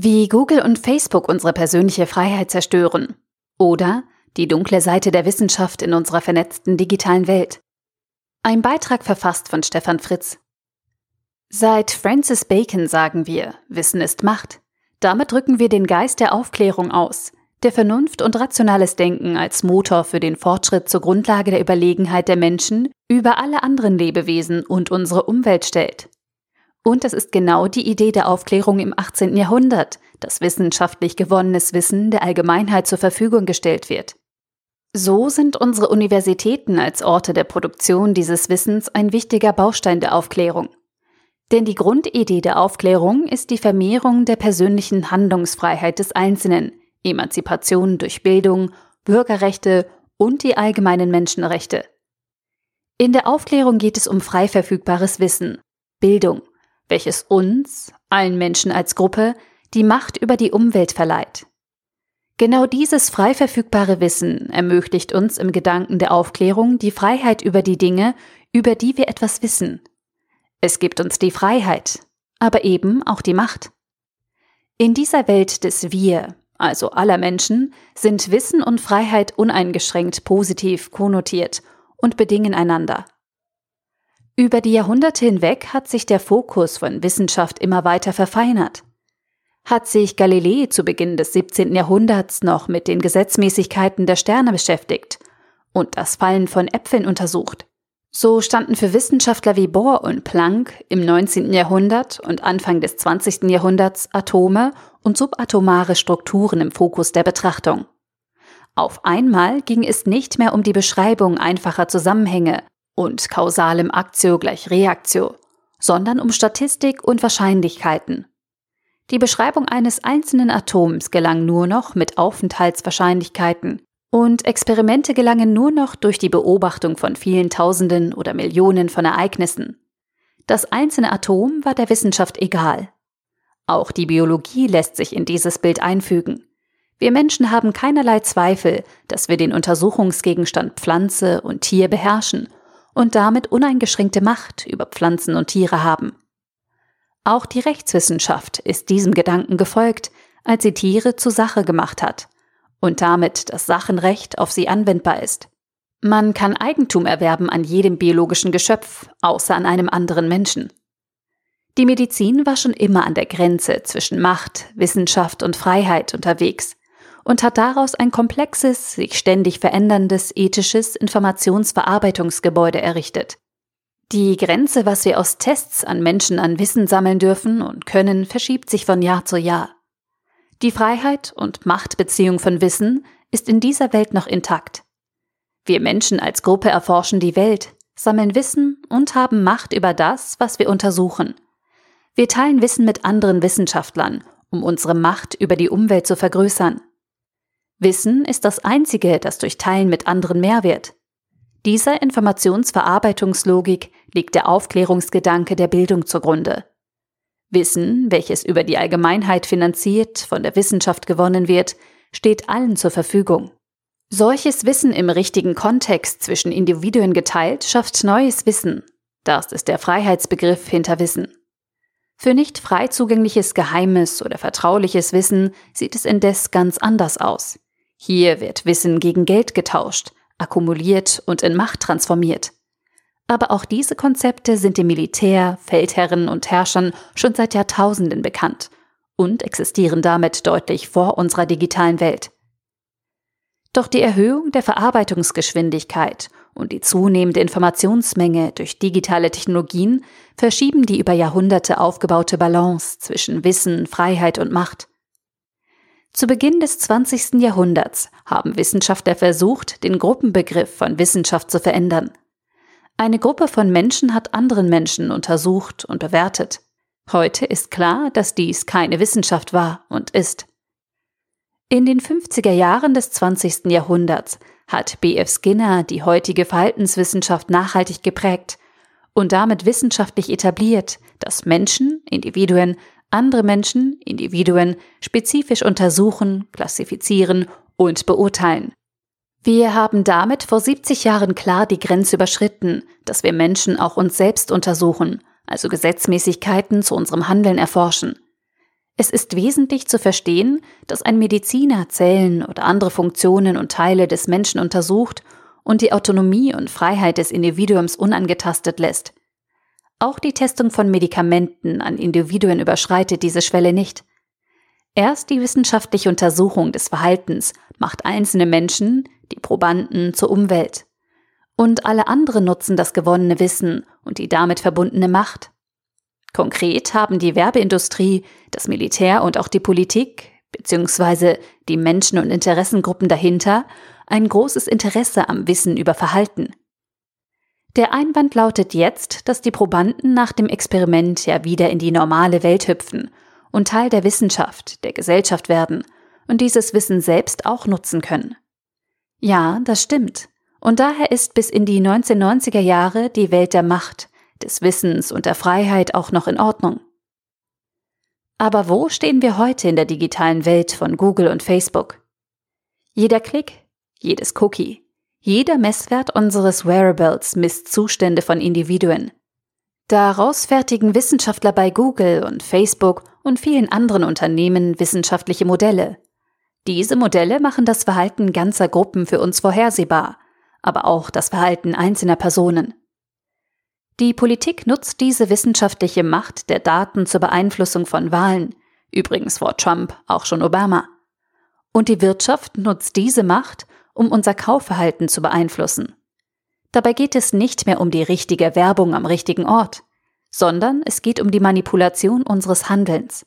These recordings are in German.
Wie Google und Facebook unsere persönliche Freiheit zerstören. Oder die dunkle Seite der Wissenschaft in unserer vernetzten digitalen Welt. Ein Beitrag verfasst von Stefan Fritz. Seit Francis Bacon sagen wir, Wissen ist Macht. Damit drücken wir den Geist der Aufklärung aus, der Vernunft und rationales Denken als Motor für den Fortschritt zur Grundlage der Überlegenheit der Menschen über alle anderen Lebewesen und unsere Umwelt stellt. Und es ist genau die Idee der Aufklärung im 18. Jahrhundert, dass wissenschaftlich gewonnenes Wissen der Allgemeinheit zur Verfügung gestellt wird. So sind unsere Universitäten als Orte der Produktion dieses Wissens ein wichtiger Baustein der Aufklärung. Denn die Grundidee der Aufklärung ist die Vermehrung der persönlichen Handlungsfreiheit des Einzelnen, Emanzipation durch Bildung, Bürgerrechte und die allgemeinen Menschenrechte. In der Aufklärung geht es um frei verfügbares Wissen, Bildung, welches uns, allen Menschen als Gruppe, die Macht über die Umwelt verleiht. Genau dieses frei verfügbare Wissen ermöglicht uns im Gedanken der Aufklärung die Freiheit über die Dinge, über die wir etwas wissen. Es gibt uns die Freiheit, aber eben auch die Macht. In dieser Welt des Wir, also aller Menschen, sind Wissen und Freiheit uneingeschränkt positiv konnotiert und bedingen einander. Über die Jahrhunderte hinweg hat sich der Fokus von Wissenschaft immer weiter verfeinert. Hat sich Galilei zu Beginn des 17. Jahrhunderts noch mit den Gesetzmäßigkeiten der Sterne beschäftigt und das Fallen von Äpfeln untersucht, so standen für Wissenschaftler wie Bohr und Planck im 19. Jahrhundert und Anfang des 20. Jahrhunderts Atome und subatomare Strukturen im Fokus der Betrachtung. Auf einmal ging es nicht mehr um die Beschreibung einfacher Zusammenhänge und kausalem Aktio gleich Reaktio, sondern um Statistik und Wahrscheinlichkeiten. Die Beschreibung eines einzelnen Atoms gelang nur noch mit Aufenthaltswahrscheinlichkeiten und Experimente gelangen nur noch durch die Beobachtung von vielen Tausenden oder Millionen von Ereignissen. Das einzelne Atom war der Wissenschaft egal. Auch die Biologie lässt sich in dieses Bild einfügen. Wir Menschen haben keinerlei Zweifel, dass wir den Untersuchungsgegenstand Pflanze und Tier beherrschen und damit uneingeschränkte Macht über Pflanzen und Tiere haben. Auch die Rechtswissenschaft ist diesem Gedanken gefolgt, als sie Tiere zur Sache gemacht hat und damit das Sachenrecht auf sie anwendbar ist. Man kann Eigentum erwerben an jedem biologischen Geschöpf, außer an einem anderen Menschen. Die Medizin war schon immer an der Grenze zwischen Macht, Wissenschaft und Freiheit unterwegs und hat daraus ein komplexes, sich ständig veränderndes ethisches Informationsverarbeitungsgebäude errichtet. Die Grenze, was wir aus Tests an Menschen an Wissen sammeln dürfen und können, verschiebt sich von Jahr zu Jahr. Die Freiheit und Machtbeziehung von Wissen ist in dieser Welt noch intakt. Wir Menschen als Gruppe erforschen die Welt, sammeln Wissen und haben Macht über das, was wir untersuchen. Wir teilen Wissen mit anderen Wissenschaftlern, um unsere Macht über die Umwelt zu vergrößern. Wissen ist das Einzige, das durch Teilen mit anderen mehr wird. Dieser Informationsverarbeitungslogik liegt der Aufklärungsgedanke der Bildung zugrunde. Wissen, welches über die Allgemeinheit finanziert, von der Wissenschaft gewonnen wird, steht allen zur Verfügung. Solches Wissen im richtigen Kontext zwischen Individuen geteilt schafft neues Wissen. Das ist der Freiheitsbegriff hinter Wissen. Für nicht frei zugängliches geheimes oder vertrauliches Wissen sieht es indes ganz anders aus. Hier wird Wissen gegen Geld getauscht, akkumuliert und in Macht transformiert. Aber auch diese Konzepte sind dem Militär, Feldherren und Herrschern schon seit Jahrtausenden bekannt und existieren damit deutlich vor unserer digitalen Welt. Doch die Erhöhung der Verarbeitungsgeschwindigkeit und die zunehmende Informationsmenge durch digitale Technologien verschieben die über Jahrhunderte aufgebaute Balance zwischen Wissen, Freiheit und Macht. Zu Beginn des 20. Jahrhunderts haben Wissenschaftler versucht, den Gruppenbegriff von Wissenschaft zu verändern. Eine Gruppe von Menschen hat anderen Menschen untersucht und bewertet. Heute ist klar, dass dies keine Wissenschaft war und ist. In den 50er Jahren des 20. Jahrhunderts hat B.F. Skinner die heutige Verhaltenswissenschaft nachhaltig geprägt und damit wissenschaftlich etabliert, dass Menschen, Individuen andere Menschen, Individuen, spezifisch untersuchen, klassifizieren und beurteilen. Wir haben damit vor 70 Jahren klar die Grenze überschritten, dass wir Menschen auch uns selbst untersuchen, also Gesetzmäßigkeiten zu unserem Handeln erforschen. Es ist wesentlich zu verstehen, dass ein Mediziner Zellen oder andere Funktionen und Teile des Menschen untersucht und die Autonomie und Freiheit des Individuums unangetastet lässt. Auch die Testung von Medikamenten an Individuen überschreitet diese Schwelle nicht. Erst die wissenschaftliche Untersuchung des Verhaltens macht einzelne Menschen, die Probanden, zur Umwelt. Und alle anderen nutzen das gewonnene Wissen und die damit verbundene Macht. Konkret haben die Werbeindustrie, das Militär und auch die Politik, beziehungsweise die Menschen und Interessengruppen dahinter, ein großes Interesse am Wissen über Verhalten. Der Einwand lautet jetzt, dass die Probanden nach dem Experiment ja wieder in die normale Welt hüpfen und Teil der Wissenschaft, der Gesellschaft werden und dieses Wissen selbst auch nutzen können. Ja, das stimmt. Und daher ist bis in die 1990er Jahre die Welt der Macht, des Wissens und der Freiheit auch noch in Ordnung. Aber wo stehen wir heute in der digitalen Welt von Google und Facebook? Jeder Klick, jedes Cookie, jeder Messwert unseres Wearables misst Zustände von Individuen. Daraus fertigen Wissenschaftler bei Google und Facebook und vielen anderen Unternehmen wissenschaftliche Modelle. Diese Modelle machen das Verhalten ganzer Gruppen für uns vorhersehbar, aber auch das Verhalten einzelner Personen. Die Politik nutzt diese wissenschaftliche Macht der Daten zur Beeinflussung von Wahlen, übrigens vor Trump auch schon Obama. Und die Wirtschaft nutzt diese Macht, um unser Kaufverhalten zu beeinflussen. Dabei geht es nicht mehr um die richtige Werbung am richtigen Ort, sondern es geht um die Manipulation unseres Handelns.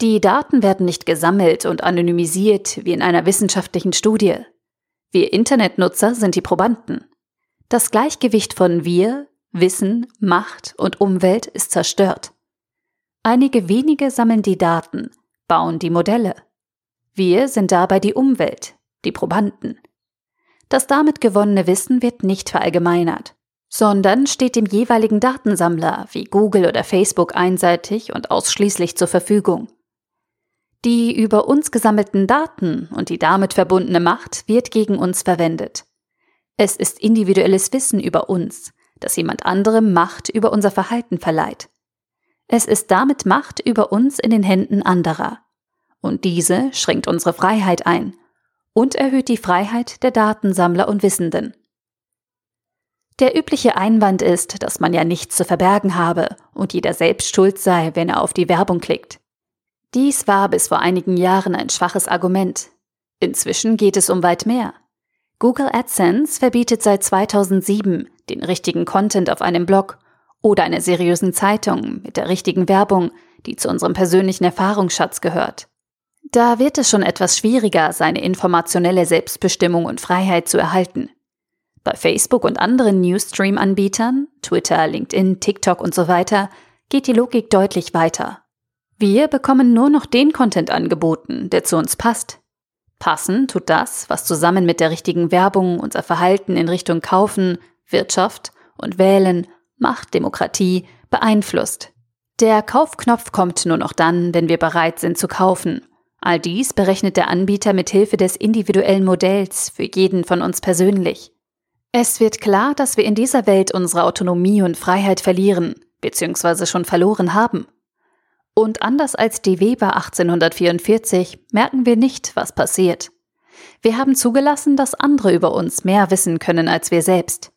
Die Daten werden nicht gesammelt und anonymisiert wie in einer wissenschaftlichen Studie. Wir Internetnutzer sind die Probanden. Das Gleichgewicht von wir, Wissen, Macht und Umwelt ist zerstört. Einige wenige sammeln die Daten, bauen die Modelle. Wir sind dabei die Umwelt, die Probanden. Das damit gewonnene Wissen wird nicht verallgemeinert, sondern steht dem jeweiligen Datensammler wie Google oder Facebook einseitig und ausschließlich zur Verfügung. Die über uns gesammelten Daten und die damit verbundene Macht wird gegen uns verwendet. Es ist individuelles Wissen über uns, das jemand anderem Macht über unser Verhalten verleiht. Es ist damit Macht über uns in den Händen anderer. Und diese schränkt unsere Freiheit ein und erhöht die Freiheit der Datensammler und Wissenden. Der übliche Einwand ist, dass man ja nichts zu verbergen habe und jeder selbst schuld sei, wenn er auf die Werbung klickt. Dies war bis vor einigen Jahren ein schwaches Argument. Inzwischen geht es um weit mehr. Google AdSense verbietet seit 2007 den richtigen Content auf einem Blog oder einer seriösen Zeitung mit der richtigen Werbung, die zu unserem persönlichen Erfahrungsschatz gehört. Da wird es schon etwas schwieriger, seine informationelle Selbstbestimmung und Freiheit zu erhalten. Bei Facebook und anderen Newsstream-Anbietern, Twitter, LinkedIn, TikTok und so weiter, geht die Logik deutlich weiter. Wir bekommen nur noch den Content angeboten, der zu uns passt. Passen tut das, was zusammen mit der richtigen Werbung unser Verhalten in Richtung Kaufen, Wirtschaft und Wählen, Macht, Demokratie beeinflusst. Der Kaufknopf kommt nur noch dann, wenn wir bereit sind zu kaufen. All dies berechnet der Anbieter mit Hilfe des individuellen Modells für jeden von uns persönlich. Es wird klar, dass wir in dieser Welt unsere Autonomie und Freiheit verlieren, bzw. schon verloren haben. Und anders als die Weber 1844 merken wir nicht, was passiert. Wir haben zugelassen, dass andere über uns mehr wissen können als wir selbst.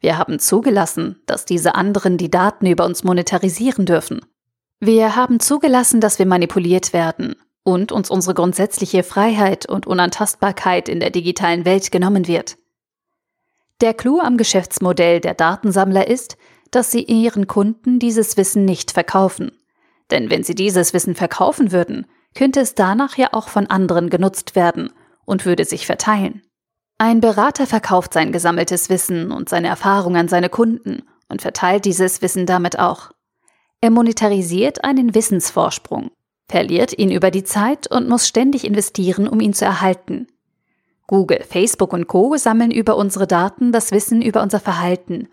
Wir haben zugelassen, dass diese anderen die Daten über uns monetarisieren dürfen. Wir haben zugelassen, dass wir manipuliert werden und uns unsere grundsätzliche Freiheit und Unantastbarkeit in der digitalen Welt genommen wird. Der Clou am Geschäftsmodell der Datensammler ist, dass sie ihren Kunden dieses Wissen nicht verkaufen. Denn wenn sie dieses Wissen verkaufen würden, könnte es danach ja auch von anderen genutzt werden und würde sich verteilen. Ein Berater verkauft sein gesammeltes Wissen und seine Erfahrung an seine Kunden und verteilt dieses Wissen damit auch. Er monetarisiert einen Wissensvorsprung, verliert ihn über die Zeit und muss ständig investieren, um ihn zu erhalten. Google, Facebook und Co sammeln über unsere Daten das Wissen über unser Verhalten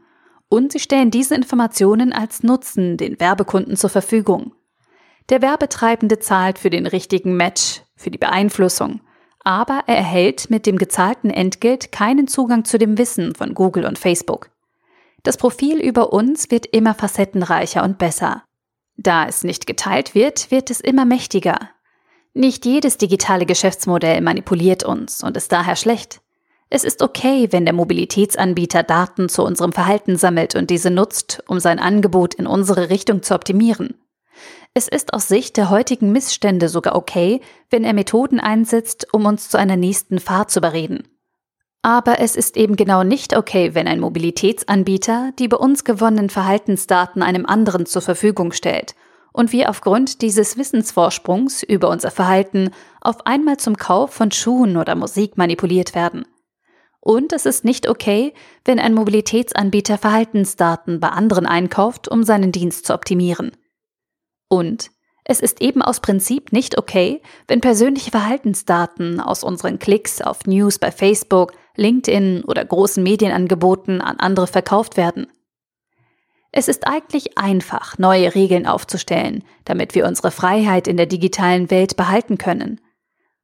und sie stellen diese Informationen als Nutzen den Werbekunden zur Verfügung. Der Werbetreibende zahlt für den richtigen Match, für die Beeinflussung, aber er erhält mit dem gezahlten Entgelt keinen Zugang zu dem Wissen von Google und Facebook. Das Profil über uns wird immer facettenreicher und besser. Da es nicht geteilt wird, wird es immer mächtiger. Nicht jedes digitale Geschäftsmodell manipuliert uns und ist daher schlecht. Es ist okay, wenn der Mobilitätsanbieter Daten zu unserem Verhalten sammelt und diese nutzt, um sein Angebot in unsere Richtung zu optimieren. Es ist aus Sicht der heutigen Missstände sogar okay, wenn er Methoden einsetzt, um uns zu einer nächsten Fahrt zu bereden. Aber es ist eben genau nicht okay, wenn ein Mobilitätsanbieter die bei uns gewonnenen Verhaltensdaten einem anderen zur Verfügung stellt und wir aufgrund dieses Wissensvorsprungs über unser Verhalten auf einmal zum Kauf von Schuhen oder Musik manipuliert werden. Und es ist nicht okay, wenn ein Mobilitätsanbieter Verhaltensdaten bei anderen einkauft, um seinen Dienst zu optimieren. Und es ist eben aus Prinzip nicht okay, wenn persönliche Verhaltensdaten aus unseren Klicks auf News bei Facebook, LinkedIn oder großen Medienangeboten an andere verkauft werden. Es ist eigentlich einfach, neue Regeln aufzustellen, damit wir unsere Freiheit in der digitalen Welt behalten können.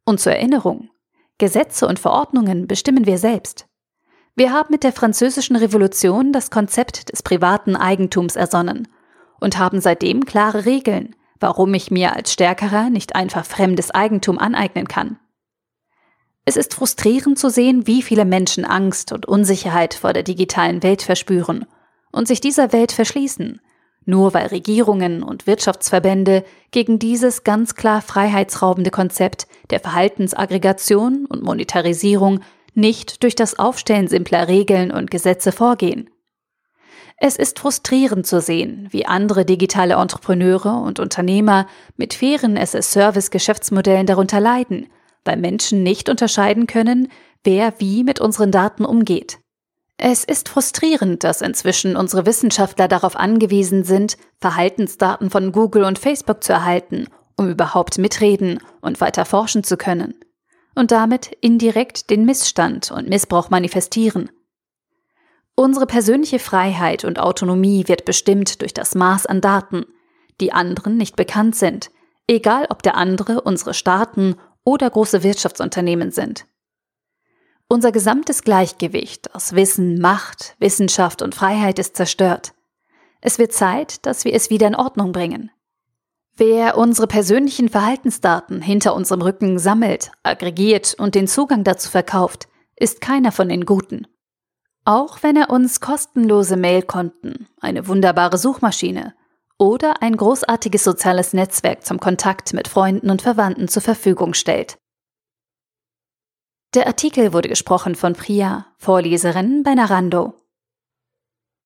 Und zur Erinnerung, Gesetze und Verordnungen bestimmen wir selbst. Wir haben mit der Französischen Revolution das Konzept des privaten Eigentums ersonnen und haben seitdem klare Regeln, warum ich mir als Stärkerer nicht einfach fremdes Eigentum aneignen kann. Es ist frustrierend zu sehen, wie viele Menschen Angst und Unsicherheit vor der digitalen Welt verspüren und sich dieser Welt verschließen, nur weil Regierungen und Wirtschaftsverbände gegen dieses ganz klar freiheitsraubende Konzept der Verhaltensaggregation und Monetarisierung nicht durch das Aufstellen simpler Regeln und Gesetze vorgehen. Es ist frustrierend zu sehen, wie andere digitale Entrepreneure und Unternehmer mit fairen SS-Service-Geschäftsmodellen darunter leiden, weil Menschen nicht unterscheiden können, wer wie mit unseren Daten umgeht. Es ist frustrierend, dass inzwischen unsere Wissenschaftler darauf angewiesen sind, Verhaltensdaten von Google und Facebook zu erhalten, um überhaupt mitreden und weiter forschen zu können. Und damit indirekt den Missstand und Missbrauch manifestieren. Unsere persönliche Freiheit und Autonomie wird bestimmt durch das Maß an Daten, die anderen nicht bekannt sind, egal ob der andere unsere Staaten oder große Wirtschaftsunternehmen sind. Unser gesamtes Gleichgewicht aus Wissen, Macht, Wissenschaft und Freiheit ist zerstört. Es wird Zeit, dass wir es wieder in Ordnung bringen. Wer unsere persönlichen Verhaltensdaten hinter unserem Rücken sammelt, aggregiert und den Zugang dazu verkauft, ist keiner von den Guten. Auch wenn er uns kostenlose Mailkonten, eine wunderbare Suchmaschine oder ein großartiges soziales Netzwerk zum Kontakt mit Freunden und Verwandten zur Verfügung stellt. Der Artikel wurde gesprochen von Priya, Vorleserin bei Narando.